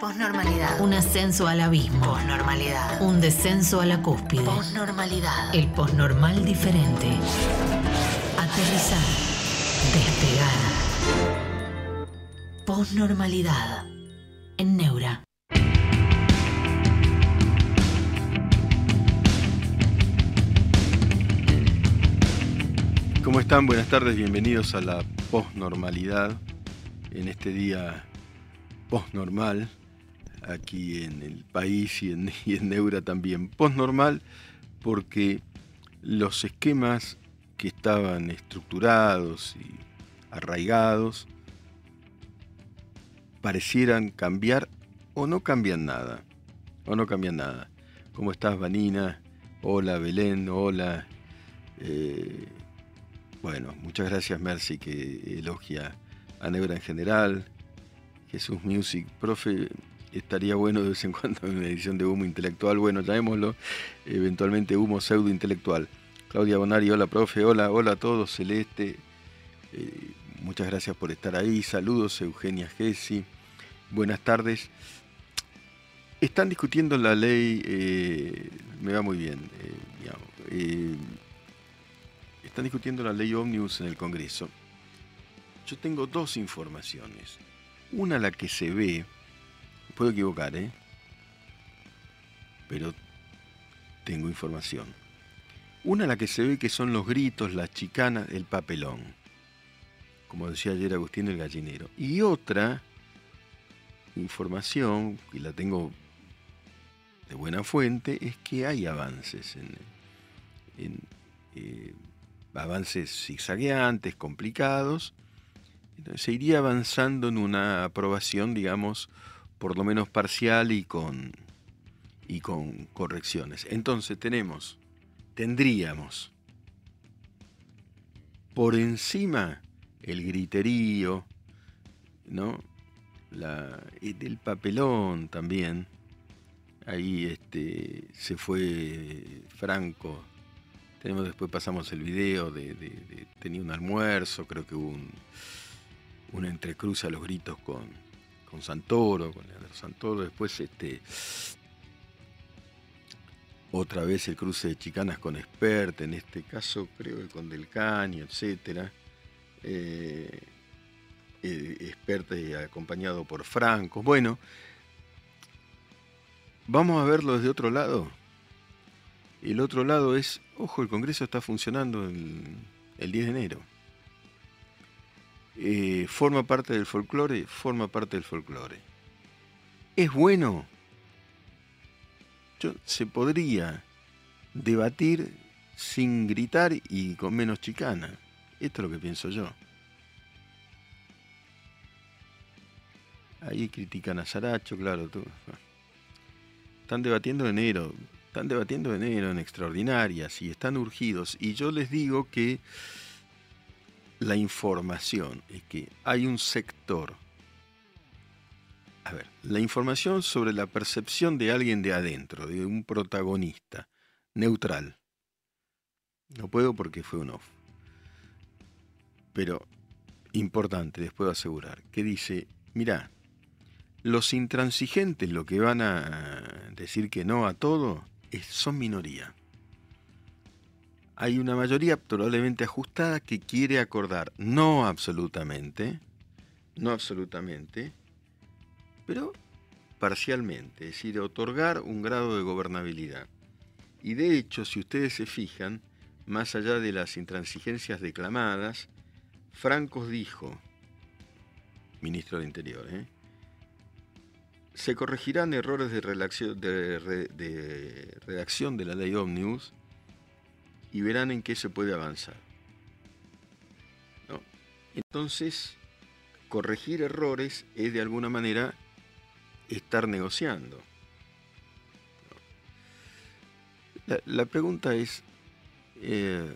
Posnormalidad. Un ascenso al abismo. Posnormalidad. Un descenso a la cúspide. Posnormalidad. El posnormal diferente. Aterrizar. Despegar. Posnormalidad. En Neura. ¿Cómo están? Buenas tardes, bienvenidos a la posnormalidad en este día posnormal aquí en el país y en, Neura también. Posnormal porque los esquemas que estaban estructurados y arraigados parecieran cambiar o no cambian nada. O no cambian nada. ¿Cómo estás, Vanina? Hola, Belén. Hola. Eh, bueno, muchas gracias, Mercy, que elogia a Neura en general. Jesús Music, profe, estaría bueno de vez en cuando una edición de humo intelectual. Bueno, llamémoslo eventualmente humo pseudo intelectual. Claudia Bonari, hola, profe. Hola, hola a todos. Celeste, eh, muchas gracias por estar ahí. Saludos, Eugenia Gessi. Buenas tardes. Están discutiendo la ley, eh, me va muy bien, eh, eh, están discutiendo la ley Omnibus en el Congreso. Yo tengo dos informaciones. Una la que se ve, puedo equivocar, ¿eh? Pero tengo información. Una la que se ve que son los gritos, las chicanas, el papelón. Como decía ayer Agustín el gallinero. Y otra información, que la tengo de buena fuente, es que hay avances en, eh, avances zigzagueantes, complicados. Entonces, se iría avanzando en una aprobación, digamos, por lo menos parcial y con, y con correcciones. Entonces tenemos, tendríamos por encima el griterío, ¿no? La, el papelón también. Ahí este, se fue Franco tenemos después pasamos el video de, tenía un almuerzo, creo que hubo un, un entrecruce a los gritos con, con Santoro, con Leandro Santoro, después este otra vez el cruce de chicanas con Expert, en este caso creo que con Del Caño, etcétera. Eh, eh, Expert acompañado por Franco. Bueno, vamos a verlo desde otro lado. El otro lado es, ojo, el Congreso está funcionando el, el 10 de enero. Eh, forma parte del folclore, forma parte del folclore. ¿Es bueno? Yo, se podría debatir sin gritar y con menos chicana. Esto es lo que pienso yo. Ahí critican a Saracho, claro. Tú. Están debatiendo en enero están debatiendo en enero en extraordinarias y están urgidos. Y yo les digo que la información es que hay un sector. A ver, la información sobre la percepción de alguien de adentro, de un protagonista, neutral. No puedo porque fue un off. Pero importante, les puedo asegurar, que dice, mira, los intransigentes, lo que van a decir que no a todo, son minoría. Hay una mayoría probablemente ajustada que quiere acordar, no absolutamente, no absolutamente, pero parcialmente, es decir, otorgar un grado de gobernabilidad. Y de hecho, si ustedes se fijan, más allá de las intransigencias declamadas, Francos dijo, ministro del Interior, ¿eh? se corregirán errores de redacción de, de, redacción de la ley Omnibus y verán en qué se puede avanzar. Entonces, corregir errores es de alguna manera estar negociando. La, la pregunta es, eh,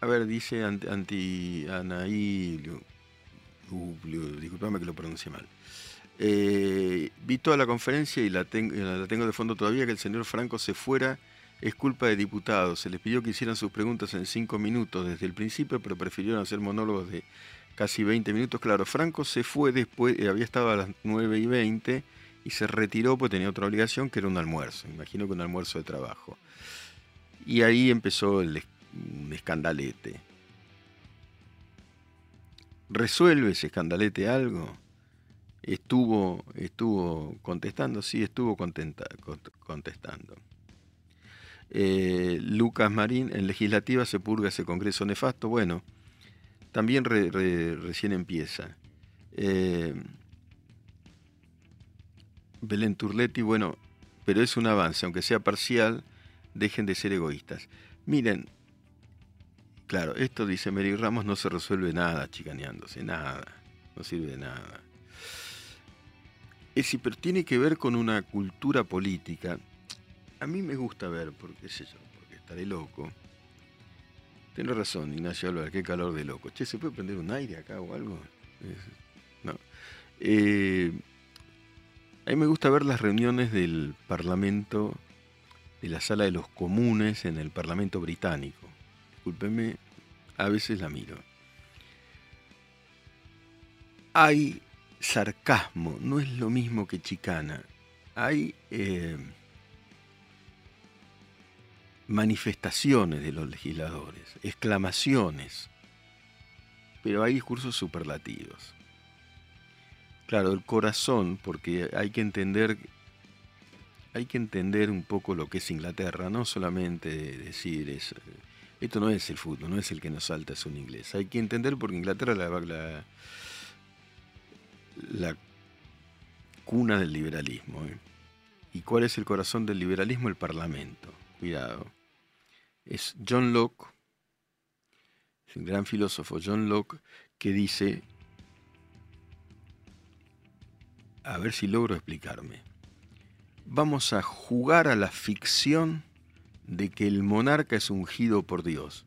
a ver, dice anti, anti Anaí disculpame que lo pronuncie mal. Eh, vi toda la conferencia y la, tengo, la tengo de fondo todavía, que el señor Franco se fuera es culpa de diputados. Se les pidió que hicieran sus preguntas en cinco minutos desde el principio, pero prefirieron hacer monólogos de casi 20 minutos. Claro, Franco se fue después, eh, había estado a las 9 y 20 y se retiró porque tenía otra obligación que era un almuerzo, imagino que un almuerzo de trabajo. Y ahí empezó el un escandalete. ¿Resuelve ese escandalete algo? Estuvo, estuvo contestando, sí, estuvo contestando. Eh, Lucas Marín, en legislativa se purga ese Congreso nefasto. Bueno, también recién empieza. Eh, Belén Turletti, bueno, pero es un avance, aunque sea parcial, dejen de ser egoístas. Miren, claro, esto dice Mary Ramos, no se resuelve nada chicaneándose, nada, no sirve de nada. Es, pero tiene que ver con una cultura política a mí me gusta ver, porque sé yo, porque estaré loco. Tiene razón, Ignacio Álvarez, qué calor de loco. Che, ¿se puede prender un aire acá o algo? No. Eh, a mí me gusta ver las reuniones del Parlamento, de la sala de los comunes en el Parlamento británico. Discúlpenme, a veces la miro. Hay sarcasmo, no es lo mismo que chicana. Hay... Eh, manifestaciones de los legisladores, exclamaciones, pero hay discursos superlativos. Claro, el corazón, porque hay que entender hay que entender un poco lo que es Inglaterra, no solamente decir es, esto no es el fútbol, no es el que nos salta, es un inglés. Hay que entender porque Inglaterra es la, la, cuna del liberalismo. ¿eh? ¿Y cuál es el corazón del liberalismo? El Parlamento. Cuidado es John Locke, es un gran filósofo John Locke, que dice, a ver si logro explicarme, vamos a jugar a la ficción de que el monarca es ungido por Dios.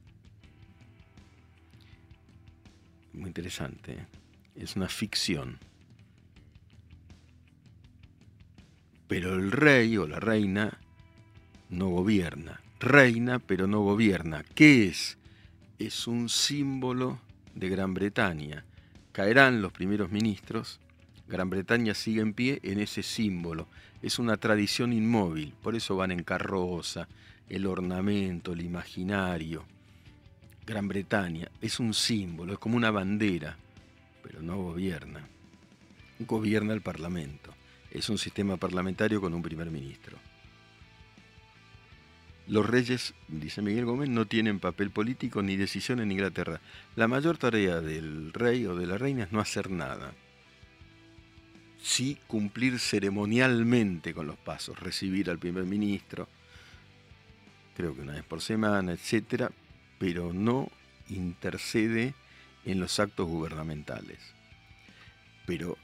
Muy interesante, ¿eh? es una ficción. Pero el rey o la reina no gobierna, reina pero no gobierna. ¿Qué es? Es un símbolo de Gran Bretaña. Caerán los primeros ministros, Gran Bretaña sigue en pie en ese símbolo. Es una tradición inmóvil, por eso van en carroza, el ornamento, el imaginario. Gran Bretaña es un símbolo, es como una bandera, pero no gobierna. Gobierna el Parlamento. Es un sistema parlamentario con un primer ministro. Los reyes, dice Miguel Gómez, no tienen papel político ni decisión en Inglaterra. La mayor tarea del rey o de la reina es no hacer nada. Sí cumplir ceremonialmente con los pasos, recibir al primer ministro, creo que una vez por semana, etcétera, pero no intercede en los actos gubernamentales. Pero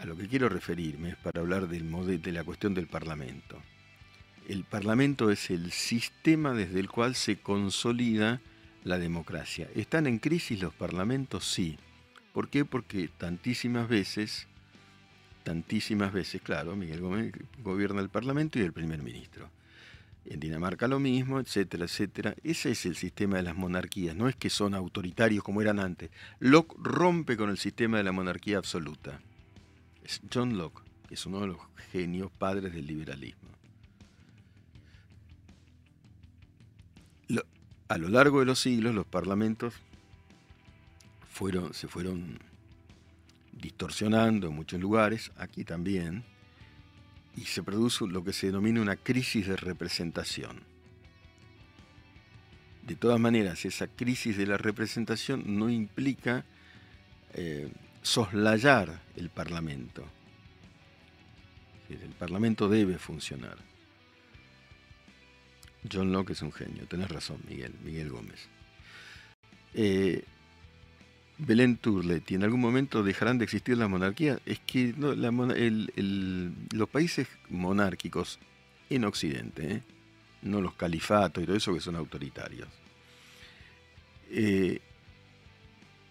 a lo que quiero referirme es para hablar del de la cuestión del Parlamento el Parlamento es el sistema desde el cual se consolida la democracia. ¿Están en crisis los parlamentos? Sí. ¿Por qué? Porque tantísimas veces, tantísimas veces, claro, Miguel Gómez gobierna el Parlamento y el primer ministro. En Dinamarca lo mismo, etcétera, etcétera. Ese es el sistema de las monarquías, no es que son autoritarios como eran antes. Locke rompe con el sistema de la monarquía absoluta. Es John Locke, que es uno de los genios padres del liberalismo. a lo largo de los siglos los parlamentos fueron, se fueron distorsionando en muchos lugares, aquí también, y se produce lo que se denomina una crisis de representación. De todas maneras, esa crisis de la representación no implica eh, soslayar el Parlamento. El Parlamento debe funcionar. John Locke es un genio, tenés razón, Miguel, Miguel Gómez. Eh, Belén Turletti, ¿en algún momento dejarán de existir las monarquías? Es que los países monárquicos en Occidente, ¿eh? no los califatos y todo eso que son autoritarios, eh,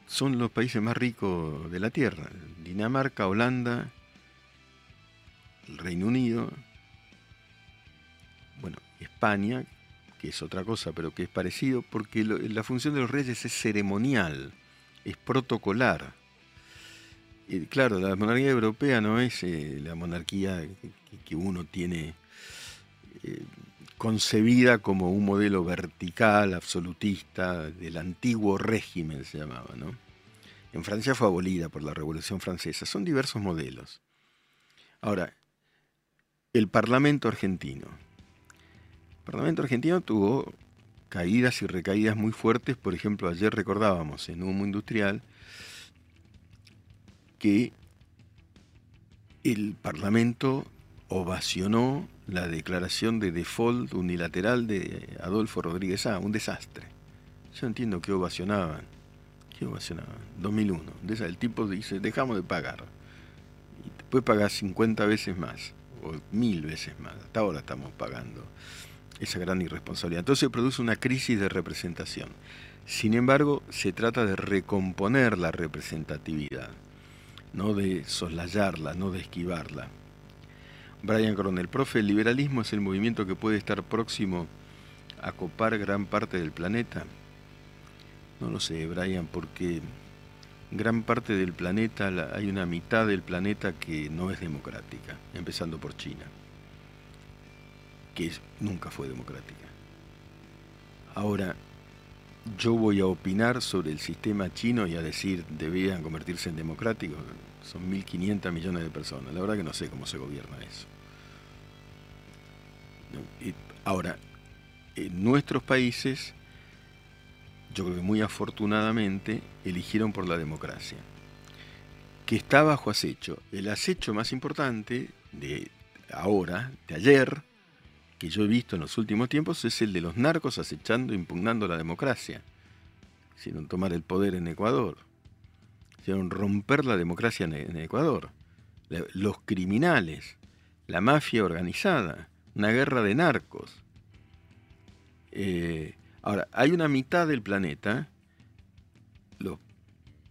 son los países más ricos de la Tierra. Dinamarca, Holanda, el Reino Unido, bueno, España, que es otra cosa, pero que es parecido, porque la función de los reyes es ceremonial. es protocolar. Claro, la monarquía europea no es eh, la monarquía que, uno tiene eh, concebida como un modelo vertical, absolutista, del antiguo régimen se llamaba, ¿no? En Francia fue abolida por la Revolución Francesa. Son diversos modelos. Ahora, el Parlamento argentino. El Parlamento argentino tuvo caídas y recaídas muy fuertes. Por ejemplo, ayer recordábamos en Humo Industrial que el Parlamento ovacionó la declaración de default unilateral de Adolfo Rodríguez A, un desastre. Yo entiendo que ovacionaban. ¿Qué ovacionaban? 2001. El tipo dice, dejamos de pagar. Y después pagar 50 veces más, o mil veces más. Hasta ahora estamos pagando esa gran irresponsabilidad. Entonces produce una crisis de representación. Sin embargo, se trata de recomponer la representatividad, no de soslayarla, no de esquivarla. Brian Coronel, profe, ¿el liberalismo es el movimiento que puede estar próximo a copar gran parte del planeta? No lo sé, Brian, porque gran parte del planeta, hay una mitad del planeta que no es democrática, empezando por China que nunca fue democrática. Ahora, yo voy a opinar sobre el sistema chino y a decir deberían convertirse en democráticos. Son 1.500 millones de personas. La verdad que no sé cómo se gobierna eso. Ahora, en nuestros países, yo creo que muy afortunadamente, eligieron por la democracia, que está bajo acecho. El acecho más importante de ahora, de ayer, que yo he visto en los últimos tiempos es el de los narcos acechando, impugnando la democracia. Hicieron tomar el poder en Ecuador. Hicieron romper la democracia en, Ecuador. Los criminales, la mafia organizada, una guerra de narcos. Eh, ahora, hay una mitad del planeta,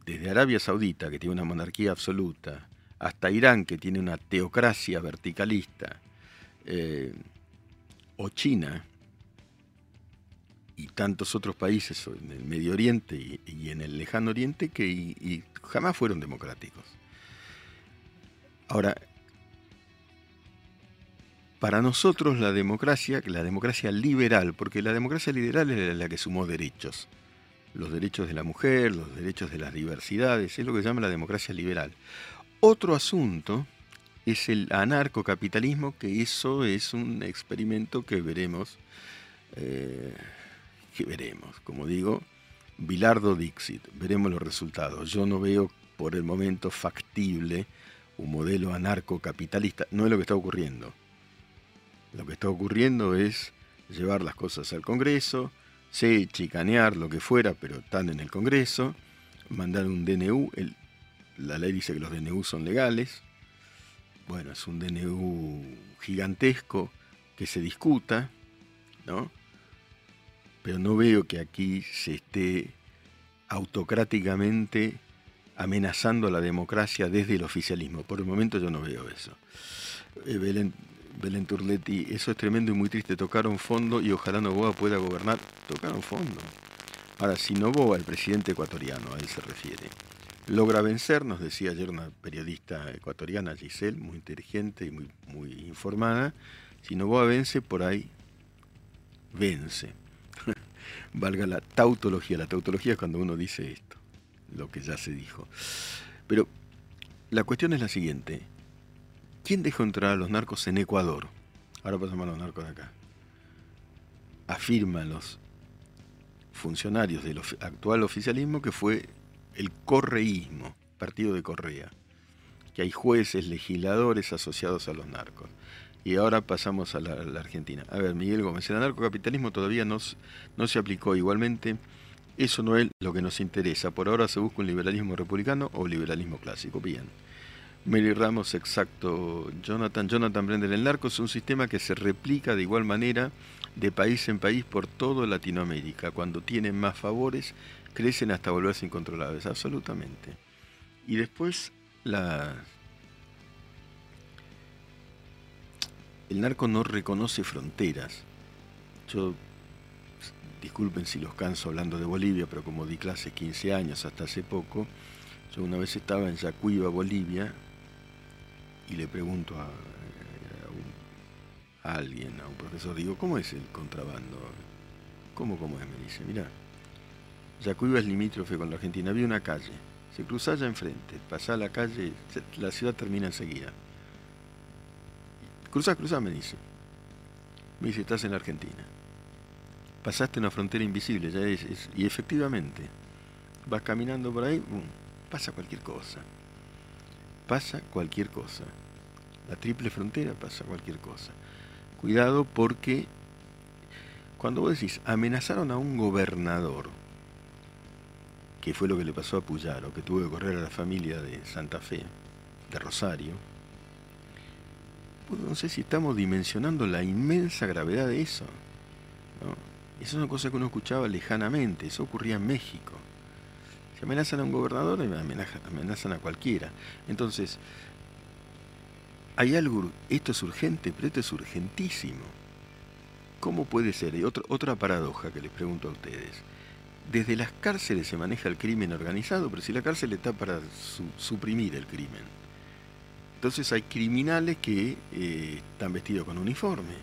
desde Arabia Saudita, que tiene una monarquía absoluta, hasta Irán, que tiene una teocracia verticalista, eh, o China y tantos otros países en el Medio Oriente y, en el Lejano Oriente que jamás fueron democráticos. Ahora, para nosotros la democracia, la democracia liberal, porque la democracia liberal es la que sumó derechos, los derechos de la mujer, los derechos de las diversidades, es lo que se llama la democracia liberal. Otro asunto es el anarcocapitalismo, que eso es un experimento que veremos, eh, que veremos, como digo, Bilardo Dixit, veremos los resultados. Yo no veo por el momento factible un modelo anarcocapitalista, no es lo que está ocurriendo. Lo que está ocurriendo es llevar las cosas al Congreso, sí, chicanear, lo que fuera, pero están en el Congreso, mandar un DNU, la ley dice que los DNU son legales, bueno, es un DNU gigantesco que se discuta, ¿no? Pero no veo que aquí se esté autocráticamente amenazando a la democracia desde el oficialismo. Por el momento yo no veo eso. Eh, Belén, Turletti, eso es tremendo y muy triste. Tocaron fondo y ojalá Novoa pueda gobernar. Tocaron fondo. Ahora, si Novoa, el presidente ecuatoriano, a él se refiere, logra vencer, nos decía ayer una periodista ecuatoriana, Giselle, muy inteligente y muy, muy informada, si Novoa vence, por ahí vence. Valga la tautología, la tautología es cuando uno dice esto, lo que ya se dijo. Pero la cuestión es la siguiente, ¿quién dejó entrar a los narcos en Ecuador? Ahora pasamos a los narcos de acá. Afirman los funcionarios del actual oficialismo que fue el correísmo, partido de Correa, que hay jueces, legisladores asociados a los narcos. Y ahora pasamos a la, Argentina. A ver, Miguel Gómez, el anarcocapitalismo todavía no, no se aplicó igualmente. Eso no es lo que nos interesa. Por ahora se busca un liberalismo republicano o liberalismo clásico. Bien. Mary Ramos, exacto. Jonathan, Jonathan Brender, el narco es un sistema que se replica de igual manera de país en país por toda Latinoamérica. Cuando tienen más favores, crecen hasta volverse incontrolables, absolutamente. Y después la... El narco no reconoce fronteras. Yo disculpen si los canso hablando de Bolivia, pero como di clases 15 años hasta hace poco, yo una vez estaba en Yacuiba, Bolivia, y le pregunto a, a alguien, a un profesor, digo, ¿cómo es el contrabando? ¿Cómo, cómo es? Me dice, mira, Yacuiba es limítrofe con la Argentina, había una calle, se cruza allá enfrente, pasa la calle, la ciudad termina enseguida. Cruza, cruza, me dice. Me dice, estás en la Argentina. Pasaste una frontera invisible, ya es, y efectivamente, vas caminando por ahí, pasa cualquier cosa. Pasa cualquier cosa. La triple frontera pasa cualquier cosa. Cuidado porque cuando vos decís, amenazaron a un gobernador, que fue lo que le pasó a Puyaro, que tuvo que correr a la familia de Santa Fe, de Rosario, no sé si estamos dimensionando la inmensa gravedad de eso. ¿no? Esa es una cosa que uno escuchaba lejanamente, eso ocurría en México. Si amenazan a un gobernador, amenazan, amenazan a cualquiera. Entonces, hay algo, esto es urgente, pero esto es urgentísimo. ¿Cómo puede ser? Y otra, otra paradoja que les pregunto a ustedes. Desde las cárceles se maneja el crimen organizado, pero si la cárcel está para suprimir el crimen. Entonces hay criminales que eh, están vestidos con uniforme.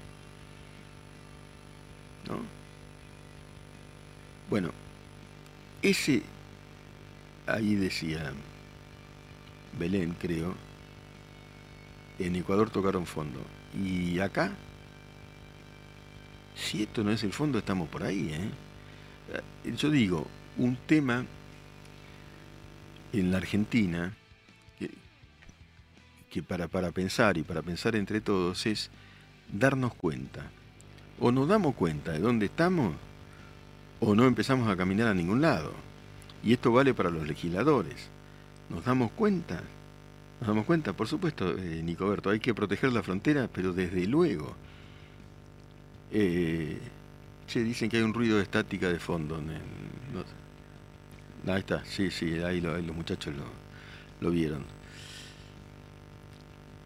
¿No? Bueno, ese, ahí decía Belén, creo, en Ecuador tocaron fondo. Y acá, si esto no es el fondo, estamos por ahí. ¿eh? Yo digo, un tema en la Argentina que para, para pensar y para pensar entre todos es darnos cuenta. O nos damos cuenta de dónde estamos o no empezamos a caminar a ningún lado. Y esto vale para los legisladores. ¿Nos damos cuenta? Nos damos cuenta, por supuesto, eh, Nicoberto, hay que proteger la frontera, pero desde luego. Eh, che, dicen que hay un ruido de estática de fondo. En, no, ahí está, sí, sí, ahí, ahí los muchachos lo, lo, vieron.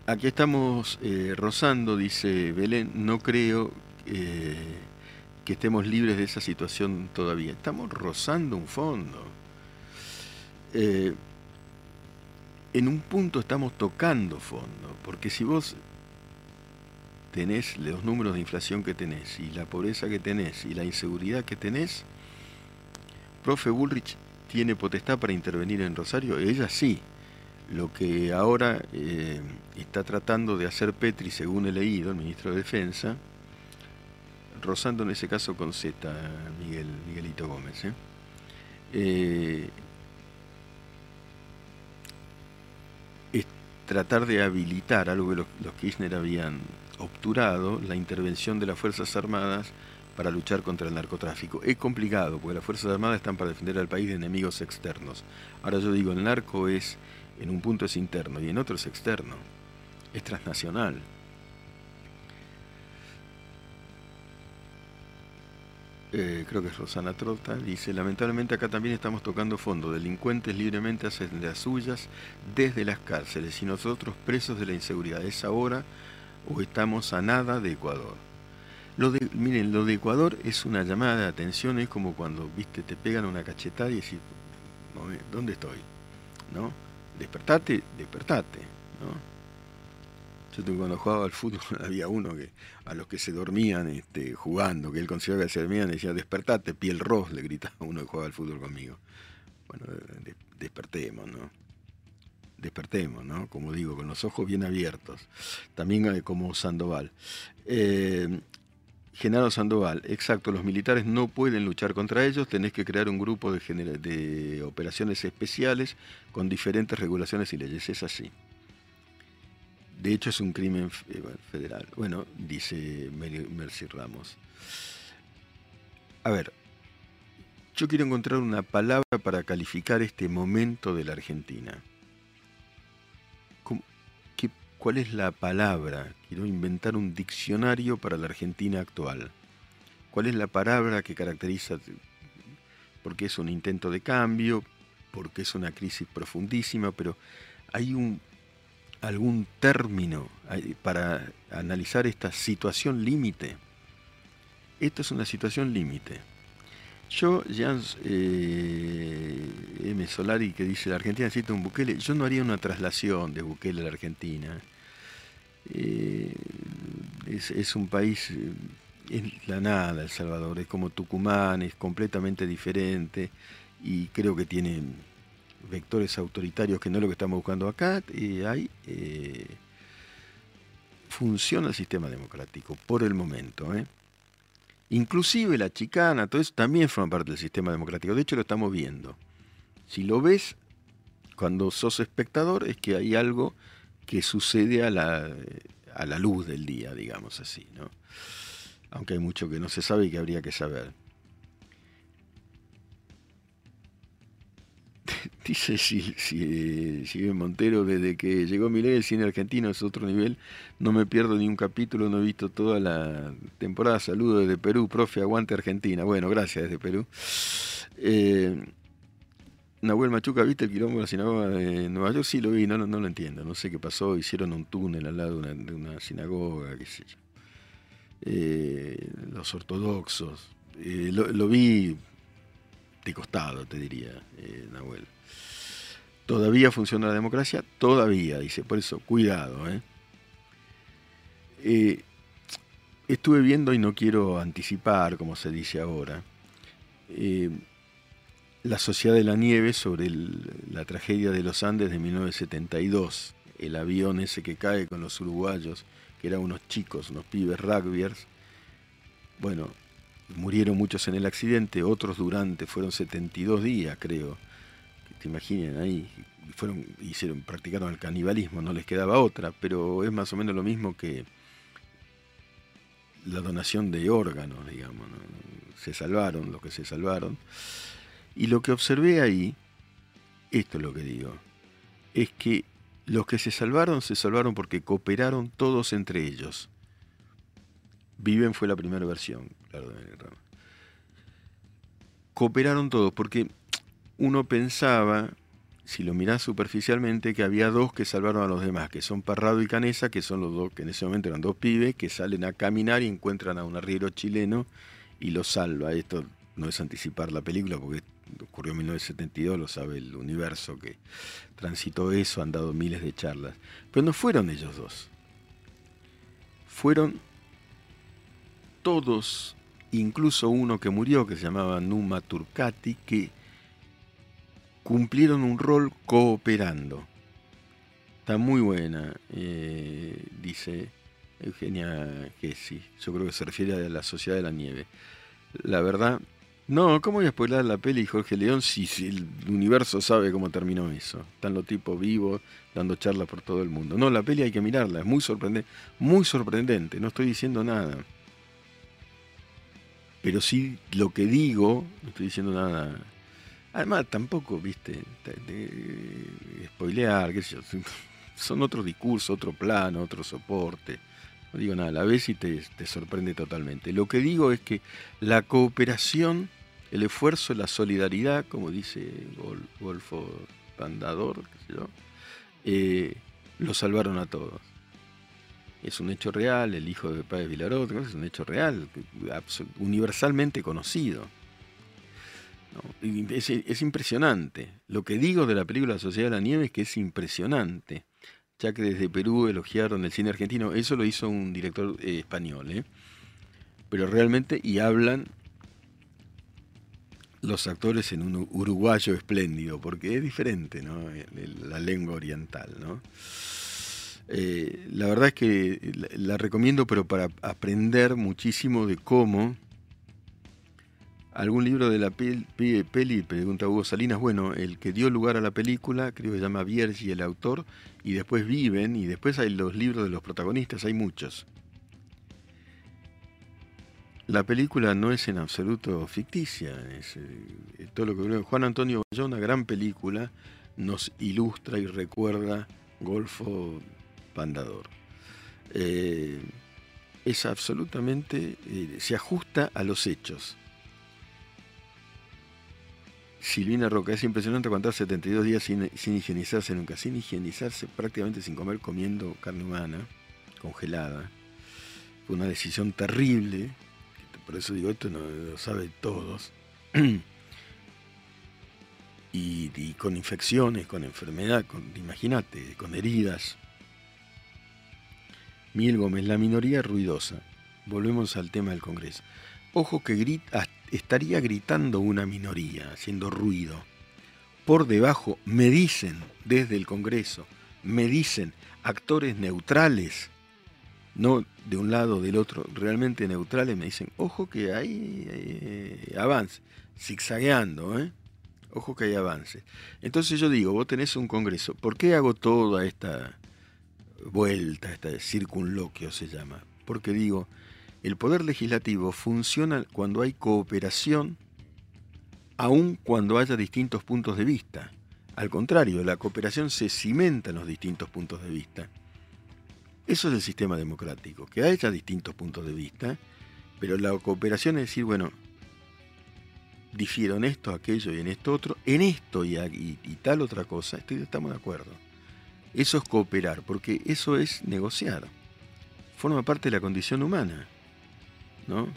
Aquí estamos eh, rozando, dice Belén, no creo eh, que estemos libres de esa situación todavía. Estamos rozando un fondo. Eh, en un punto estamos tocando fondo, porque si vos tenés los números de inflación que tenés y la pobreza que tenés y la inseguridad que tenés, profe Bullrich tiene potestad para intervenir en Rosario, ella sí. Lo que ahora eh, está tratando de hacer Petri, según he leído, el ministro de Defensa, rozando en ese caso con Z, Miguel, Miguelito Gómez. ¿eh? Eh, es tratar de habilitar algo que los, los, Kirchner habían obturado, la intervención de las Fuerzas Armadas para luchar contra el narcotráfico. Es complicado, porque las Fuerzas Armadas están para defender al país de enemigos externos. Ahora yo digo, el narco es, en un punto es interno y en otro es externo, es transnacional. Eh, creo que es Rosana Trota, dice, lamentablemente acá también estamos tocando fondo, delincuentes libremente hacen las suyas desde las cárceles y nosotros presos de la inseguridad. ¿Es ahora o estamos a nada de Ecuador? Lo de, miren, lo de Ecuador es una llamada de atención, es como cuando, viste, te pegan una cachetada y decís, ¿dónde estoy? ¿No? Despertate, despertate, ¿no? Yo cuando jugaba al fútbol había uno que a los que se dormían este, jugando, que él consideraba que se dormían, decía, despertate, piel roja, le gritaba uno que jugaba al fútbol conmigo. Bueno, de, despertemos, ¿no? Despertemos, ¿no? Como digo, con los ojos bien abiertos. También como Sandoval. Eh, Genaro Sandoval, exacto, los militares no pueden luchar contra ellos, tenés que crear un grupo de, operaciones especiales con diferentes regulaciones y leyes, es así. De hecho, es un crimen federal. Bueno, dice Mercy Ramos. A ver, yo quiero encontrar una palabra para calificar este momento de la Argentina. ¿Qué, ¿Cuál es la palabra? Quiero inventar un diccionario para la Argentina actual. ¿Cuál es la palabra que caracteriza? Porque es un intento de cambio, porque es una crisis profundísima, pero hay un, algún término para analizar esta situación límite. Esta es una situación límite. Yo, Jean eh, M. Solari, que dice, la Argentina necesita un Bukele, yo no haría una traslación de Bukele a la Argentina. Eh, es, es, un país, eh, es la nada El Salvador, es como Tucumán, es completamente diferente y creo que tiene vectores autoritarios que no es lo que estamos buscando acá. Y hay, eh, funciona el sistema democrático por el momento. ¿eh? Inclusive la chicana, todo eso también forma parte del sistema democrático. De hecho, lo estamos viendo. Si lo ves cuando sos espectador, es que hay algo que sucede a la, a la luz del día, digamos así. ¿no? Aunque hay mucho que no se sabe y que habría que saber. Dice si, si, si, Montero, desde que llegó Milei, el cine argentino es otro nivel. No me pierdo ni un capítulo, no he visto toda la temporada. Saludos desde Perú, profe, aguante Argentina. Bueno, gracias desde Perú. Eh, Nahuel Machuca, ¿viste el quilombo de la sinagoga de Nueva York? Sí, lo vi, no, lo entiendo. No sé qué pasó. Hicieron un túnel al lado de una, sinagoga, qué sé yo. Eh, los ortodoxos. Eh, lo, vi de costado, te diría, eh, Nahuel. ¿Todavía funciona la democracia? Todavía, dice. Por eso, cuidado. Eh, estuve viendo, y no quiero anticipar, como se dice ahora, La Sociedad de la Nieve sobre la tragedia de los Andes de 1972. El avión ese que cae con los uruguayos, que eran unos chicos, unos pibes rugbyers. Bueno, murieron muchos en el accidente, otros durante, fueron 72 días, creo. Te imaginen ahí, fueron, hicieron, practicaron el canibalismo, no les quedaba otra, pero es más o menos lo mismo que la donación de órganos, digamos. ¿no? Se salvaron los que se salvaron. Y lo que observé ahí, esto es lo que digo, es que los que se salvaron se salvaron porque cooperaron todos entre ellos. Viven fue la primera versión, claro, de Cooperaron todos, porque uno pensaba, si lo mirás superficialmente, que había dos que salvaron a los demás, que son Parrado y Canesa, que son los dos, que en ese momento eran dos pibes, que salen a caminar y encuentran a un arriero chileno y lo salva. Esto no es anticipar la película, porque ocurrió en 1972, lo sabe el universo que transitó eso, han dado miles de charlas. Pero no fueron ellos dos. Fueron todos, incluso uno que murió, que se llamaba Numa Turcati, que cumplieron un rol cooperando. Está muy buena, eh, dice Eugenia Gessi. Yo creo que se refiere a la Sociedad de la Nieve. La verdad, no, ¿cómo voy a spoiler la peli Jorge León si, el universo sabe cómo terminó eso? Están los tipos vivos dando charlas por todo el mundo. No, la peli hay que mirarla, es muy sorprendente, muy sorprendente, no estoy diciendo nada pero sí lo que digo, no estoy diciendo nada. Además, tampoco, viste, de, spoilear, qué sé yo, son otro discurso, otro plano, otro soporte. No digo nada, la ves y te, te sorprende totalmente. Lo que digo es que la cooperación, el esfuerzo, la solidaridad, como dice Golfo Pandador, eh, lo salvaron a todos es un hecho real, el hijo de Páez Vilarot, es un hecho real, universalmente conocido. ¿no? Es, es, impresionante. Lo que digo de la película La Sociedad de la Nieve es que es impresionante, ya que desde Perú elogiaron el cine argentino, eso lo hizo un director eh, español, ¿eh? pero realmente, y hablan los actores en un uruguayo espléndido, porque es diferente, ¿no? La lengua oriental, ¿no? Eh, la verdad es que la, recomiendo, pero para aprender muchísimo de cómo. Algún libro de la peli, peli, pregunta Hugo Salinas, bueno, el que dio lugar a la película, creo que se llama Viergi, el autor, y después viven, y después hay los libros de los protagonistas, hay muchos. La película no es en absoluto ficticia, es, eh, todo lo que Juan Antonio Bayona, gran película, nos ilustra y recuerda Golfo Pandador. Eh, es absolutamente, eh, se ajusta a los hechos. Silvina Roca, es impresionante aguantar 72 días sin, sin, higienizarse nunca, sin higienizarse, prácticamente sin comer, comiendo carne humana, congelada. Fue una decisión terrible, por eso digo, esto no lo saben todos, y, con infecciones, con enfermedad, imagínate, con heridas. Miguel Gómez, la minoría ruidosa. Volvemos al tema del Congreso. Ojo que grita, estaría gritando una minoría, haciendo ruido. Por debajo me dicen desde el Congreso, me dicen actores neutrales, no de un lado o del otro, realmente neutrales, me dicen, ojo que hay eh, avance, zigzagueando, ¿eh? Ojo que hay avance. Entonces yo digo, vos tenés un Congreso, ¿por qué hago toda esta vuelta, este circunloquio se llama? Porque digo, el poder legislativo funciona cuando hay cooperación, aun cuando haya distintos puntos de vista. Al contrario, la cooperación se cimenta en los distintos puntos de vista. Eso es el sistema democrático, que haya distintos puntos de vista, pero la cooperación es decir, bueno, difiero en esto, aquello y en esto otro, en esto y, tal otra cosa, estoy, estamos de acuerdo. Eso es cooperar, porque eso es negociar. Forma parte de la condición humana. ¿No?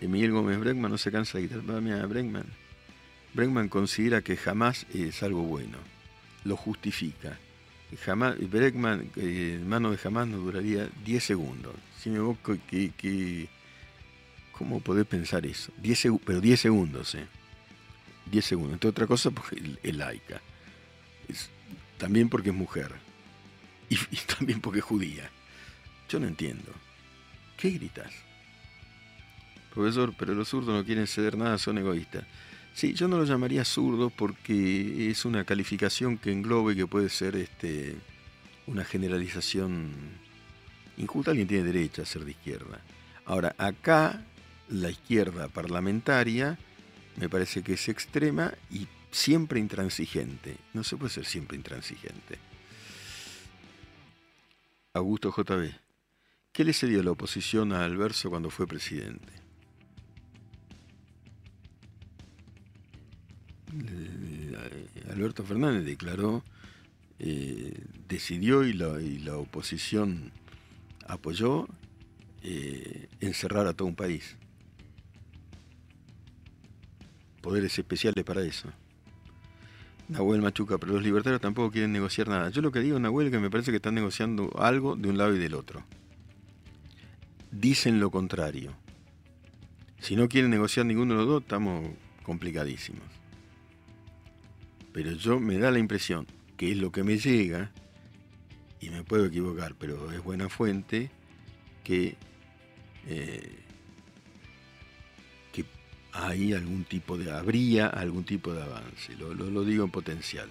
Miguel Gómez Bregman no se cansa de quitar a Bregman. Bregman considera que jamás es algo bueno. Lo justifica. Jamás, Bregman, en mano de jamás no duraría 10 segundos. Si me equivoco, que, que, ¿cómo podés pensar eso? 10 pero 10 segundos, ¿eh? 10 segundos. Entre otra cosa, porque es laica. también porque es mujer. Y, y también porque es judía. Yo no entiendo. ¿Qué gritas? Profesor, pero los zurdos no quieren ceder nada, son egoístas. Sí, yo no lo llamaría zurdo porque es una calificación que englobe que puede ser este, una generalización injusta. Alguien tiene derecho a ser de izquierda. Ahora, acá la izquierda parlamentaria me parece que es extrema y siempre intransigente. No se puede ser siempre intransigente. Augusto JB. ¿Qué le cedió la oposición a Alverso cuando fue presidente? Alberto Fernández declaró, eh, decidió y la, oposición apoyó eh, encerrar a todo un país. Poderes especiales para eso. Nahuel Machuca, pero los libertarios tampoco quieren negociar nada. Yo lo que digo, Nahuel, es que me parece que están negociando algo de un lado y del otro. Dicen lo contrario. Si no quieren negociar ninguno de los dos, estamos complicadísimos pero yo me da la impresión que es lo que me llega, y me puedo equivocar, pero es buena fuente, que, eh, que hay algún tipo de, habría algún tipo de avance, lo, lo, digo en potencial.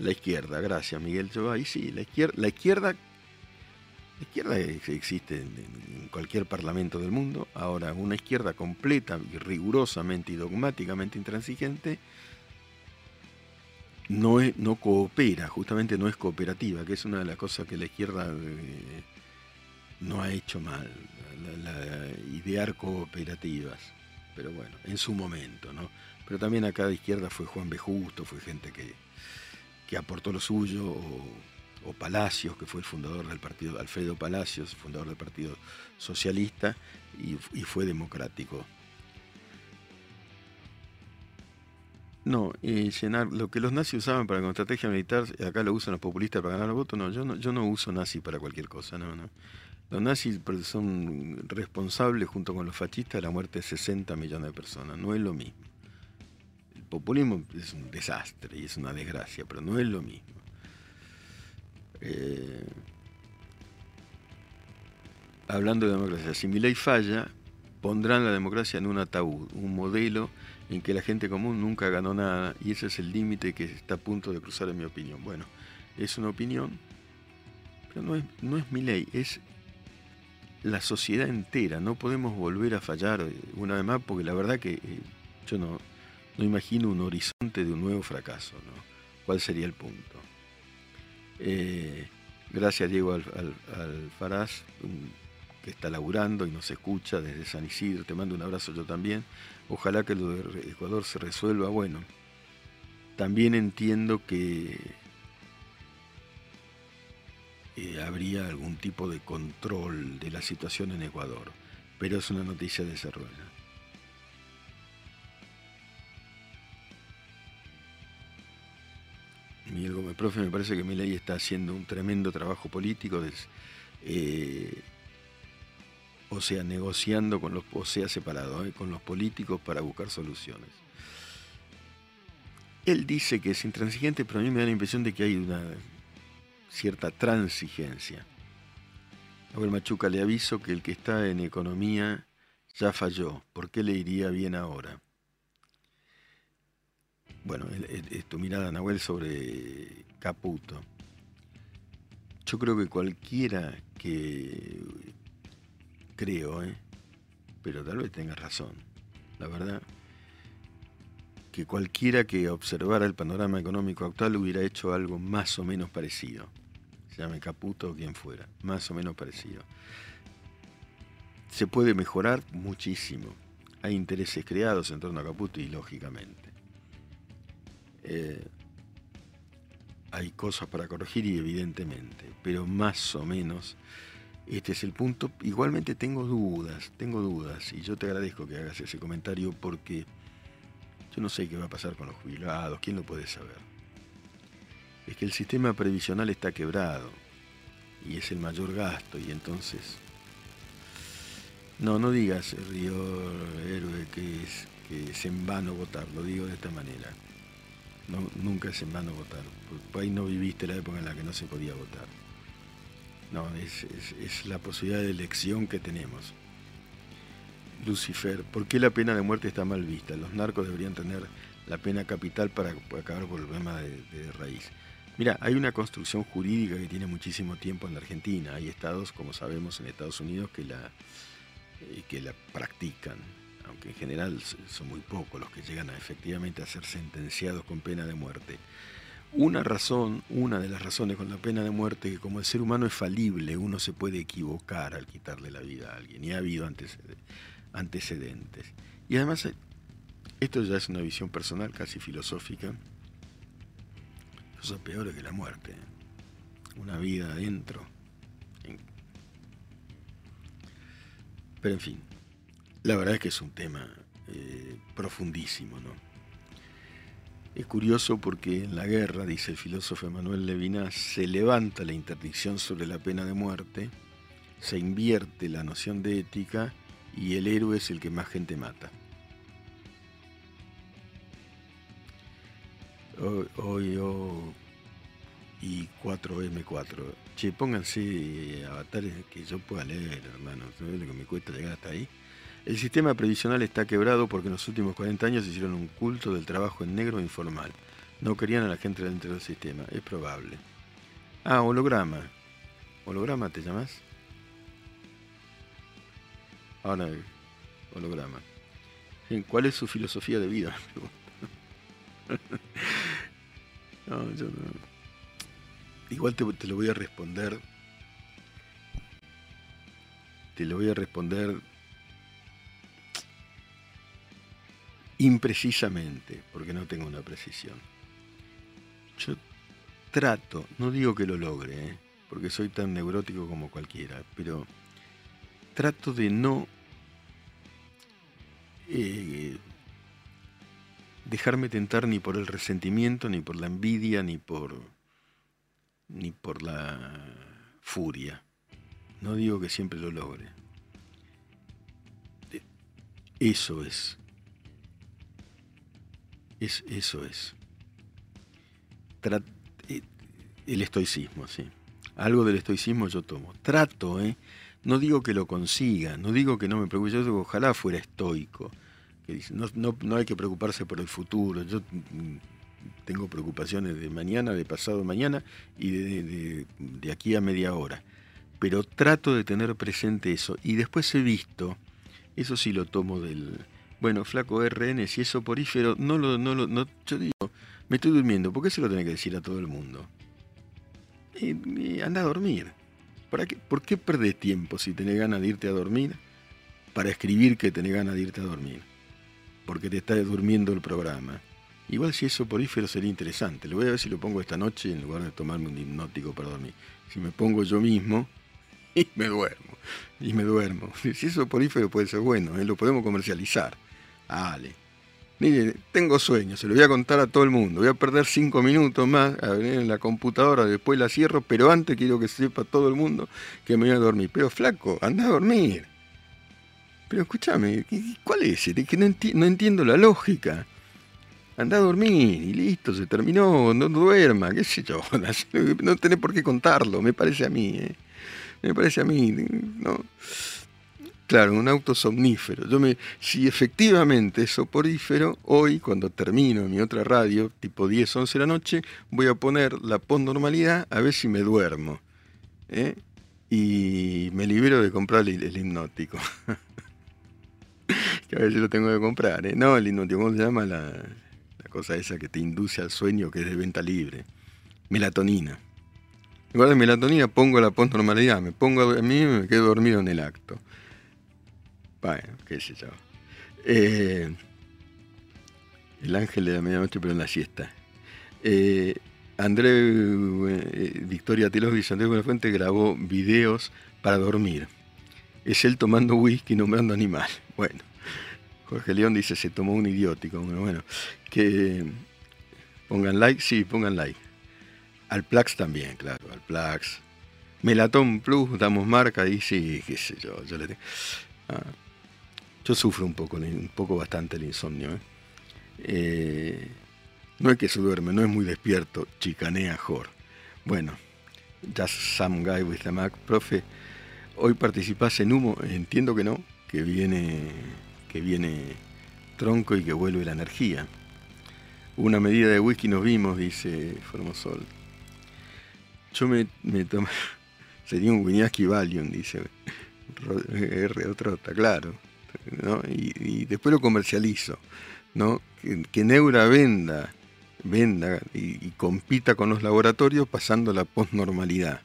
La izquierda, gracias Miguel. Ahí sí, la izquierda, la izquierda, izquierda existe en cualquier parlamento del mundo. Ahora, una izquierda completa y rigurosamente y dogmáticamente intransigente no, no coopera, justamente no es cooperativa, que es una de las cosas que la izquierda eh, no ha hecho mal, la, idear cooperativas, pero bueno, en su momento, ¿no? Pero también acá de izquierda fue Juan B. Justo, fue gente que, que aportó lo suyo, o, Palacios, que fue el fundador del partido, Alfredo Palacios, fundador del Partido Socialista, y fue democrático. No, y llenar lo que los nazis usaban para con estrategia militar, acá lo usan los populistas para ganar votos, no, yo no, yo no uso nazi para cualquier cosa, no, no. Los nazis son responsables junto con los fascistas de la muerte de 60 millones de personas, no es lo mismo. El populismo es un desastre y es una desgracia, pero no es lo mismo. Eh, hablando de democracia, si mi ley falla, pondrán la democracia en un ataúd, un modelo en que la gente común nunca ganó nada y ese es el límite que está a punto de cruzar en mi opinión. Bueno, es una opinión, pero no es, no es mi ley, es la sociedad entera. No podemos volver a fallar eh, una vez más porque la verdad que eh, yo no, no imagino un horizonte de un nuevo fracaso. ¿Cuál sería el punto? Eh, gracias Diego Alfaraz, está laburando y nos escucha desde San Isidro. Te mando un abrazo yo también. Ojalá que lo de Ecuador se resuelva. Bueno, también entiendo que eh, habría algún tipo de control de la situación en Ecuador, pero es una noticia de desarrollo. Miguel Gómez Profe, me parece que mi ley está haciendo un tremendo trabajo político. De, eh, o sea, negociando con los, o sea, separado, eh, con los políticos para buscar soluciones. Él dice que es intransigente, pero a mí me da la impresión de que hay una cierta transigencia. A ver, Machuca, le aviso que el que está en economía ya falló. ¿Por qué le iría bien ahora? Bueno, es tu mirada, Nahuel, sobre Caputo. Yo creo que cualquiera que creo, ¿eh? pero tal vez tenga razón, la verdad, que cualquiera que observara el panorama económico actual hubiera hecho algo más o menos parecido. Se llame Caputo o quien fuera, más o menos parecido. Se puede mejorar muchísimo. Hay intereses creados en torno a Caputo y lógicamente. Eh, hay cosas para corregir y evidentemente, pero más o menos este es el punto. Igualmente tengo dudas, tengo dudas y yo te agradezco que hagas ese comentario porque yo no sé qué va a pasar con los jubilados, ¿quién lo puede saber? Es que el sistema previsional está quebrado y es el mayor gasto y entonces... No, no digas, Río Héroe, que es, que es en vano votar, lo digo de esta manera. Nunca es en vano votar. Por ahí no viviste la época en la que no se podía votar. No, es, la posibilidad de elección que tenemos. Lucifer, ¿por qué la pena de muerte está mal vista? Los narcos deberían tener la pena capital para, acabar con el problema de, raíz. Mira, hay una construcción jurídica que tiene muchísimo tiempo en la Argentina. Hay estados, como sabemos, en Estados Unidos que la, eh, que la practican aunque en general son muy pocos los que llegan efectivamente a ser sentenciados con pena de muerte. Una razón, una de las razones con la pena de muerte, que como el ser humano es falible, uno se puede equivocar al quitarle la vida a alguien, y ha habido antecedentes. Y además, eh, esto ya es una visión personal, casi filosófica, eso es peor que la muerte, una vida adentro. Pero en fin, la verdad es que es un tema eh, profundísimo, ¿no? Es curioso porque en la guerra, dice el filósofo Emanuel Levinas, se levanta la interdicción sobre la pena de muerte, se invierte la noción de ética y el héroe es el que más gente mata. Hoy, hoy, y 4M4. Che, pónganse avatares que yo pueda leer, hermano. ¿Sabes lo que me cuesta llegar hasta ahí? El sistema previsional está quebrado porque en los últimos 40 años hicieron un culto del trabajo en negro informal. No querían a la gente dentro del sistema, es probable. Ah, holograma. ¿Holograma te llamas? Ahora, holograma. ¿Cuál es su filosofía de vida? no, yo no. Igual te, te lo voy a responder. Te lo voy a responder imprecisamente, porque no tengo una precisión. Yo trato, no digo que lo logre, ¿eh? porque soy tan neurótico como cualquiera, pero trato de no eh, dejarme tentar ni por el resentimiento, ni por la envidia, ni por, ni por la furia. No digo que siempre lo logre. Eso es es, eso es. Eh, el estoicismo, sí. Algo del estoicismo yo tomo. Trato, ¿eh? No digo que lo consiga, no digo que no me preocupe, yo digo ojalá fuera estoico. Que no, no, hay que preocuparse por el futuro. Yo mm, tengo preocupaciones de mañana, de pasado mañana y de, de aquí a media hora. Pero trato de tener presente eso. Y después he visto, eso sí lo tomo del, bueno, flaco RN, si es soporífero, no lo, no lo, yo digo, me estoy durmiendo, ¿por qué se lo tiene que decir a todo el mundo? Y, anda a dormir. ¿Para qué, ¿Por qué perdés tiempo si tenés ganas de irte a dormir para escribir que tenés ganas de irte a dormir? Porque te está durmiendo el programa. Igual si es soporífero sería interesante. Lo voy a ver si lo pongo esta noche en lugar de tomarme un hipnótico para dormir. Si me pongo yo mismo, y me duermo. Y me duermo. Si es soporífero puede ser bueno, ¿eh? lo podemos comercializar. Dale. Mire, tengo sueño, se lo voy a contar a todo el mundo. Voy a perder cinco minutos más a venir en la computadora, después la cierro, pero antes quiero que sepa todo el mundo que me voy a dormir. Pero flaco, anda a dormir. Pero escúchame, ¿cuál es? Es que no, no entiendo la lógica. Anda a dormir y listo, se terminó, no duerma, qué sé yo. No tenés por qué contarlo, me parece a mí. ¿eh? Me parece a mí, ¿no? Claro, un auto somnífero. Yo me, si efectivamente es soporífero, hoy cuando termino mi otra radio, tipo 10, 11 de la noche, voy a poner la postnormalidad a ver si me duermo. ¿eh? Y me libero de comprar el, hipnótico. que a veces lo tengo que comprar. ¿eh? No, el hipnótico, ¿cómo se llama la, cosa esa que te induce al sueño que es de venta libre? Melatonina. Igual de melatonina pongo la postnormalidad, me pongo a mí y me quedo dormido en el acto. Bueno, qué sé yo. Eh, el ángel de la medianoche, pero en la siesta. Eh, André eh, Victoria Telos y Andrés Buenafuente grabó videos para dormir. Es él tomando whisky nombrando animal. Bueno, Jorge León dice, se tomó un idiótico. Bueno, bueno, que pongan like, sí, pongan like. Al Plax también, claro, al Plax. Melatón Plus, damos marca y sí, qué sé yo, yo le tengo. Ah, yo sufro un poco, un poco bastante el insomnio. ¿eh? Eh, no es que se duerme, no es muy despierto, chicanea Jor. Bueno, just some guy with a Mac. Profe, hoy participás en humo, entiendo que no, que viene, que viene tronco y que vuelve la energía. Una medida de whisky nos vimos, dice Formosol. Yo me, me tomé, sería un Winiaski Valium, dice R. Otrota, claro y, después lo comercializo, ¿no? Que, Neura venda, venda y, compita con los laboratorios pasando la postnormalidad.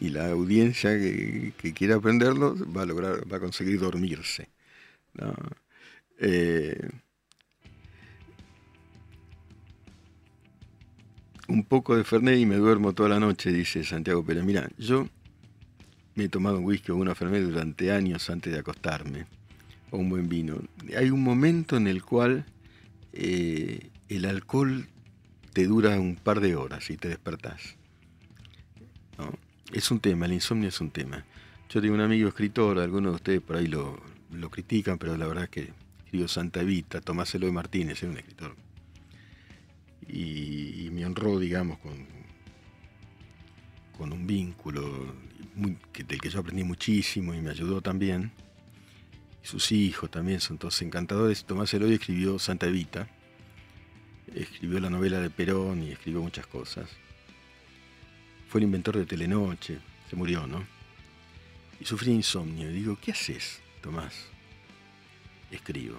Y la audiencia que, quiera aprenderlo va a lograr, va a conseguir dormirse. Eh, un poco de Fernet y me duermo toda la noche, dice Santiago Pero Mira, yo me he tomado un whisky o una Fernet durante años antes de acostarme o un buen vino. Hay un momento en el cual eh, el alcohol te dura un par de horas y te despertás. Es un tema, el insomnio es un tema. Yo tengo un amigo escritor, algunos de ustedes por ahí lo, critican, pero la verdad es que escribió Santa Evita, Tomás Eloy Martínez, es un escritor. Y, me honró, digamos, con, con un vínculo del que yo aprendí muchísimo y me ayudó también sus hijos también son todos encantadores. Tomás Eloy escribió Santa Evita, escribió la novela de Perón y escribió muchas cosas. Fue el inventor de Telenoche, se murió, ¿no? Y sufrí insomnio. Y digo, ¿qué haces, Tomás? Escribo.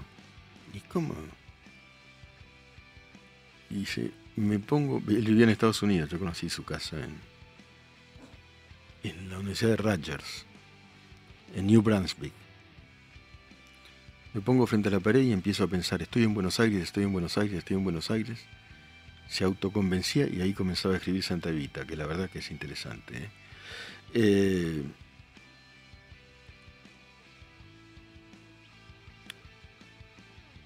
¿Y cómo? Y dice, me pongo, él vivía en Estados Unidos, yo conocí su casa en, en la Universidad de Rutgers, en New Brunswick. Me pongo frente a la pared y empiezo a pensar, estoy en Buenos Aires, estoy en Buenos Aires, estoy en Buenos Aires. Se autoconvencía y ahí comenzaba a escribir Santa Evita, que la verdad que es interesante. ¿eh? Eh,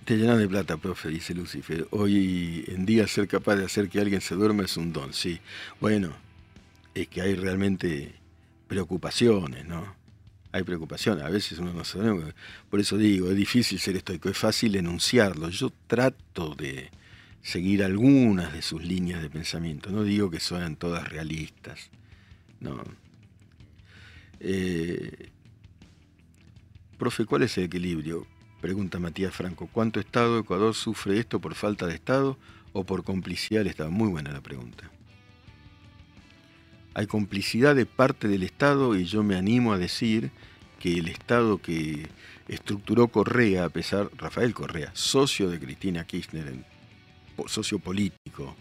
te llenas de plata, profe, dice Lucifer. Hoy en día ser capaz de hacer que alguien se duerma es un don, sí. Bueno, es que hay realmente preocupaciones, ¿no? Hay preocupación, a veces uno no sabe. Por eso digo, es difícil ser estoico, es fácil enunciarlo. Yo trato de seguir algunas de sus líneas de pensamiento, no digo que sean todas realistas, no. Eh, profe, ¿cuál es el equilibrio? Pregunta Matías Franco. ¿Cuánto Estado Ecuador sufre esto por falta de Estado o por complicidad del Estado? Muy buena la pregunta. Hay complicidad de parte del Estado y yo me animo a decir que el Estado que estructuró Correa, a pesar, Rafael Correa, socio de Cristina Kirchner, socio político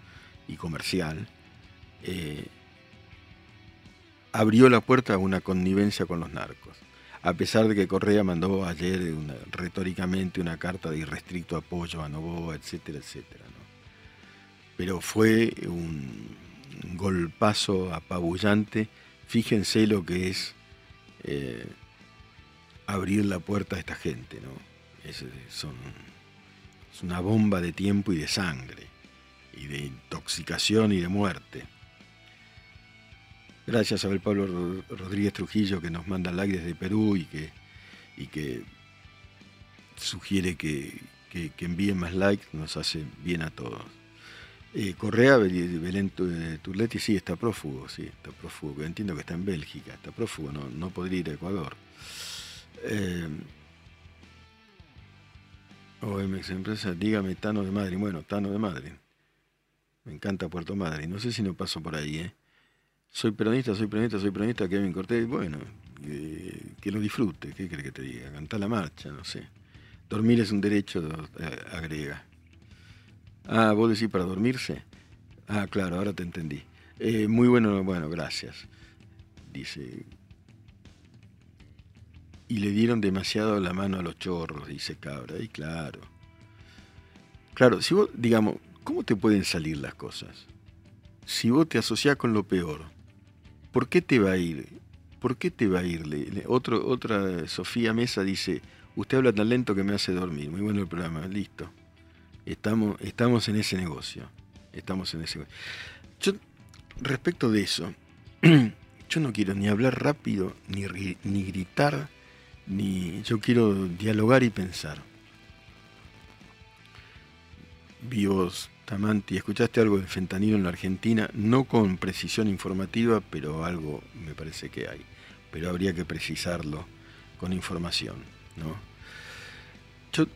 y comercial, eh, abrió la puerta a una connivencia con los narcos. A pesar de que Correa mandó ayer retóricamente una carta de irrestricto apoyo a Novoa, etcétera, etcétera. Pero fue un, golpazo apabullante. Fíjense lo que es eh, abrir la puerta a esta gente, ¿no? son Es una bomba de tiempo y de sangre, y de intoxicación y de muerte. Gracias a Abel Pablo Rodríguez Trujillo que nos manda like desde Perú y que, y que sugiere que, que, envíen más likes, nos hace bien a todos. Eh, Correa, Belén eh, Turletti, sí, está prófugo, sí, está prófugo. Entiendo que está en Bélgica, está prófugo, no, no podría ir a Ecuador. Eh, OMX Empresa, dígame Tano de Madrid. Bueno, Tano de Madrid. Me encanta Puerto Madrid. No sé si no paso por ahí, ¿eh? Soy peronista, soy peronista, soy peronista, Kevin Cortés. Bueno, que lo disfrute, ¿qué cree que te diga? Cantar la marcha, no sé. Dormir es un derecho, eh, agrega. Ah, vos decís para dormirse. Ah, claro, ahora te entendí. Eh, muy bueno, bueno, gracias. Dice. Y le dieron demasiado la mano a los chorros, dice Cabra. Y claro. Claro, si vos, digamos, ¿cómo te pueden salir las cosas? Si vos te asociás con lo peor, ¿por qué te va a ir? ¿Por qué te va a ir? Otro, otra Sofía Mesa dice, usted habla tan lento que me hace dormir. Muy bueno el programa, listo. Estamos, estamos en ese negocio. Estamos en ese. Yo, respecto de eso, yo no quiero ni hablar rápido, ni, ni gritar, ni yo quiero dialogar y pensar. Vivos, Tamanti, ¿escuchaste algo de fentanilo en la Argentina? No con precisión informativa, pero algo me parece que hay. Pero habría que precisarlo con información. ¿no? Yo,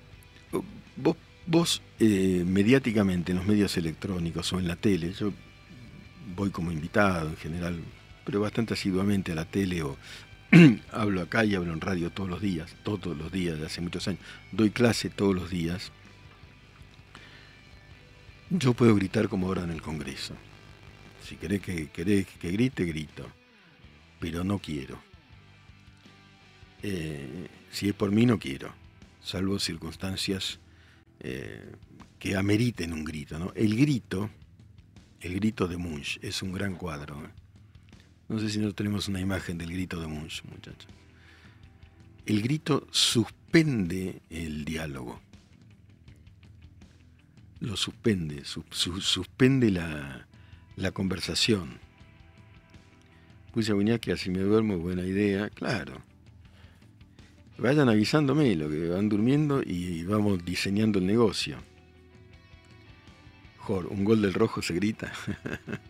vos Vos, eh, mediáticamente, en los medios electrónicos o en la tele, yo voy como invitado en general, pero bastante asiduamente a la tele o hablo acá y hablo en radio todos los días, todos los días, de hace muchos años. Doy clase todos los días. Yo puedo gritar como ahora en el Congreso. Si querés que, querés que grite, grito. Pero no quiero. Eh, si es por mí, no quiero. Salvo circunstancias eh, que ameriten un grito. ¿no? El grito, el grito de Munch, es un gran cuadro. ¿eh? No sé si no tenemos una imagen del grito de Munch, muchachos. El grito suspende el diálogo. Lo suspende, suspende la, conversación. Puse a que así me duermo, buena idea, claro vayan avisándome lo que van durmiendo y vamos diseñando el negocio. Jor, un gol del rojo se grita.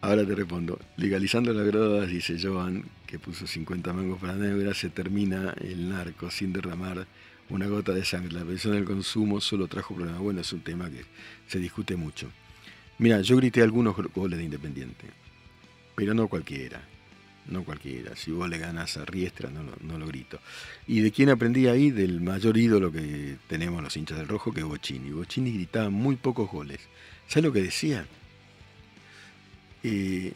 Ahora te respondo. Legalizando las drogas, dice Joan, que puso 50 mangos para negra, se termina el narco sin derramar una gota de sangre. La presión del consumo solo trajo problemas. Bueno, es un tema que se discute mucho. Mira, yo grité algunos goles de Independiente, pero no cualquiera no cualquiera. Si vos le ganas a Riestra, no, lo grito. ¿Y de quién aprendí ahí? Del mayor ídolo que tenemos los hinchas del rojo, que es Bochini. Bochini gritaba muy pocos goles. ¿Sabes lo que decía? Eh,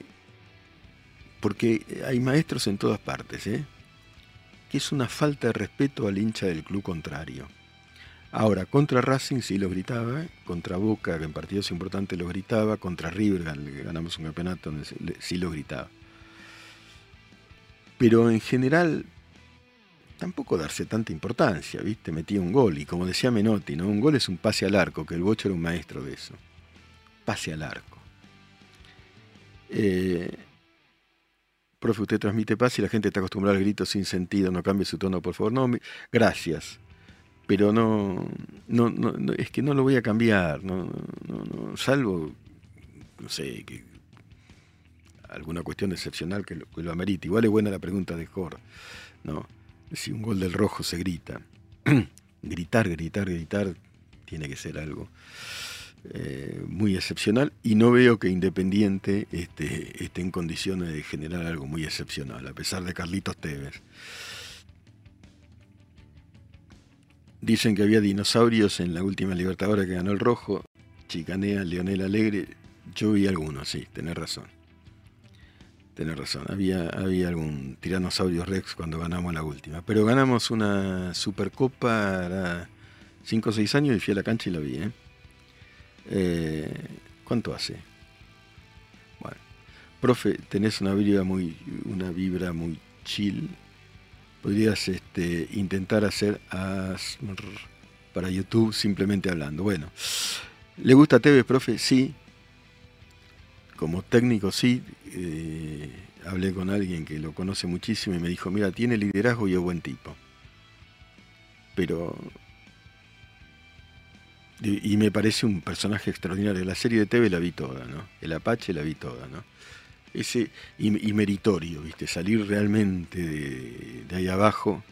porque hay maestros en todas partes, ¿eh? que es una falta de respeto al hincha del club contrario. Ahora, contra Racing sí lo gritaba, contra Boca, que en partidos importantes lo gritaba, contra River, ganamos un campeonato, sí lo gritaba pero en general tampoco darse tanta importancia, ¿viste? Metía un gol y como decía Menotti, ¿no? Un gol es un pase al arco, que el Bocho era un maestro de eso. Pase al arco. Eh, profe, usted transmite paz y la gente está acostumbrada al grito sin sentido, no cambie su tono, por favor. No, gracias. Pero no, no, no, es que no lo voy a cambiar, no, no, no, salvo, no sé, que alguna cuestión excepcional que lo, que lo amerite. Igual es buena la pregunta de Jor, ¿no? Si un gol del rojo se grita. gritar, gritar, gritar, tiene que ser algo eh, muy excepcional y no veo que Independiente esté, esté en condiciones de generar algo muy excepcional, a pesar de Carlitos Tevez. Dicen que había dinosaurios en la última Libertadora que ganó el Rojo. Chicanea, Leonel Alegre. Yo vi algunos, sí, tenés razón. Tenés razón, había, había algún tiranosaurio Rex cuando ganamos la última. Pero ganamos una Supercopa 5 o 6 años y fui a la cancha y la vi. ¿eh? ¿eh? cuánto hace? Bueno, profe, tenés una vibra muy, una vibra muy chill. Podrías este, intentar hacer para YouTube simplemente hablando. Bueno, ¿le gusta Tevez, profe? Sí. Como técnico, sí. Eh, hablé con alguien que lo conoce muchísimo y me dijo, mira, tiene liderazgo y es buen tipo. Pero... Y, me parece un personaje extraordinario. La serie de TV la vi toda, ¿no? El Apache la vi toda, ¿no? Ese, y, meritorio, ¿viste? Salir realmente de, ahí abajo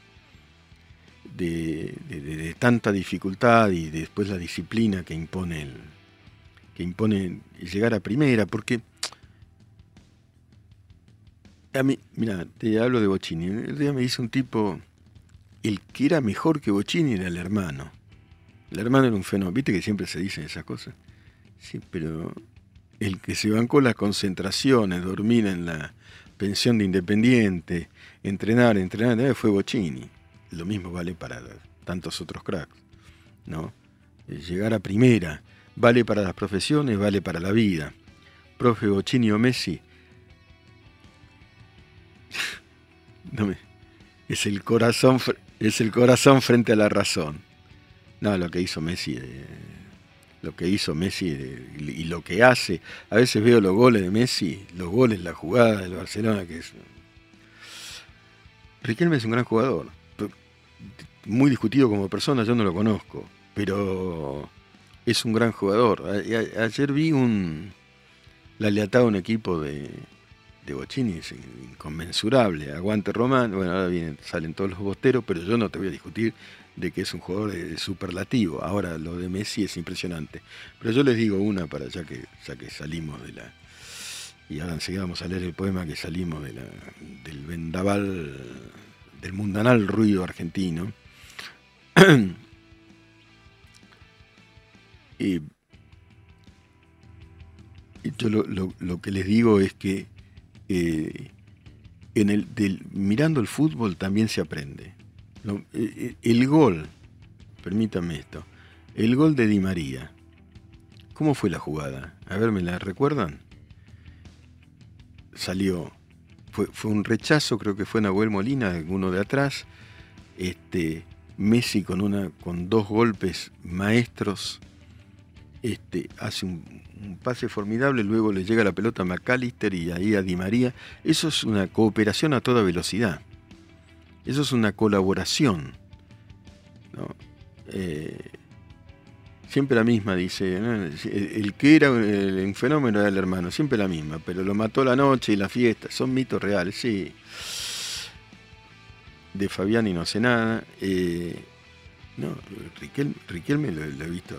de, tanta dificultad y después la disciplina que impone el, que impone llegar a primera, porque a mí, mira, te hablo de Bocini. El día me dice un tipo, el que era mejor que Bocini era el hermano. El hermano era un fenómeno, viste que siempre se dicen esas cosas. Sí, pero el que se bancó las concentraciones, dormir en la pensión de Independiente, entrenar, entrenar, fue Bocini lo mismo vale para tantos otros cracks, ¿no? Eh, llegar a primera, vale para las profesiones, vale para la vida. Profe Bocini Messi, es el corazón, es el corazón frente a la razón. No, lo que hizo Messi, eh, lo que hizo Messi y lo que hace. A veces veo los goles de Messi, los goles, la jugada del Barcelona, que es. Riquelme es un gran jugador muy discutido como persona, yo no lo conozco, pero es un gran jugador. ayer vi un la a un equipo de, de Bocini, es inconmensurable. Aguante Román, bueno, ahora vienen, salen todos los bosteros, pero yo no te voy a discutir de que es un jugador superlativo. Ahora lo de Messi es impresionante. Pero yo les digo una para ya que, ya que salimos de la. Y ahora enseguida vamos a leer el poema que salimos de la, del vendaval, del mundanal ruido argentino. y, yo lo, que les digo es que eh, en el, mirando el fútbol también se aprende. Eh, eh, el gol, permítanme esto, el gol de Di María, ¿cómo fue la jugada? A ver, ¿me la recuerdan? Salió, fue, fue un rechazo, creo que fue Nahuel Molina, uno de atrás, este, Messi con, una, con dos golpes maestros este, hace un, pase formidable, luego le llega la pelota a McAllister y ahí a Di María. Eso es una cooperación a toda velocidad. Eso es una colaboración. Eh, siempre la misma, dice. El, que era un fenómeno era el hermano, siempre la misma, pero lo mató la noche y la fiesta. Son mitos reales, sí de Fabiani no sé nada. Eh, no, Riquelme, lo, he visto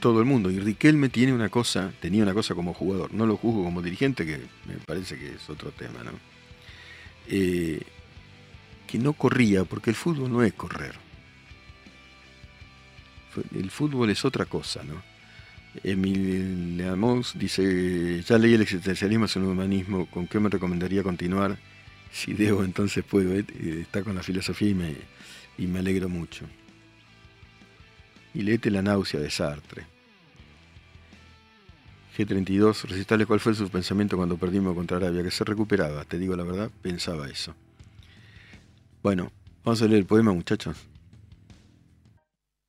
todo el mundo. Y Riquelme tiene una cosa, tenía una cosa como jugador. No lo juzgo como dirigente, que me parece que es otro tema, ¿no? Eh, que no corría, porque el fútbol no es correr. El fútbol es otra cosa, ¿no? Emil Amos dice, ya leí el existencialismo, es un humanismo, ¿con qué me recomendaría continuar? si debo, entonces puedo. Eh, está con la filosofía y me, y me alegro mucho. Y léete La náusea de Sartre. G32, recitales cuál fue su pensamiento cuando perdimos contra Arabia, que se recuperaba, te digo la verdad, pensaba eso. Bueno, vamos a leer el poema, muchachos.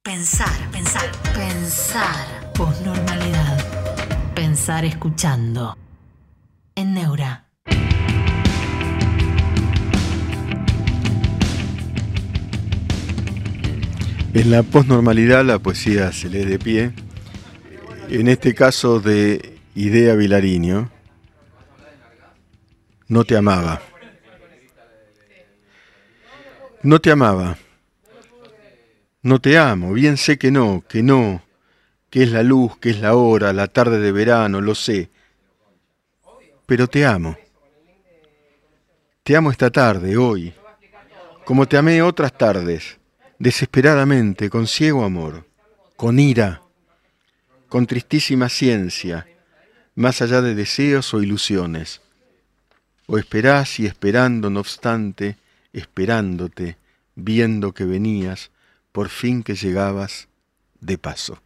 Pensar, pensar, pensar. Posnormalidad. Pensar escuchando. En Neura. En la posnormalidad la poesía se lee de pie. En este caso de Idea Vilariño, no te amaba. No te amaba. No te amo, bien sé que no, que no, que es la luz, que es la hora, la tarde de verano, lo sé. Pero te amo. Te amo esta tarde, hoy, como te amé otras tardes desesperadamente, con ciego amor, con ira, con tristísima ciencia, más allá de deseos o ilusiones. O esperás y esperando, no obstante, esperándote, viendo que venías, por fin que llegabas de paso.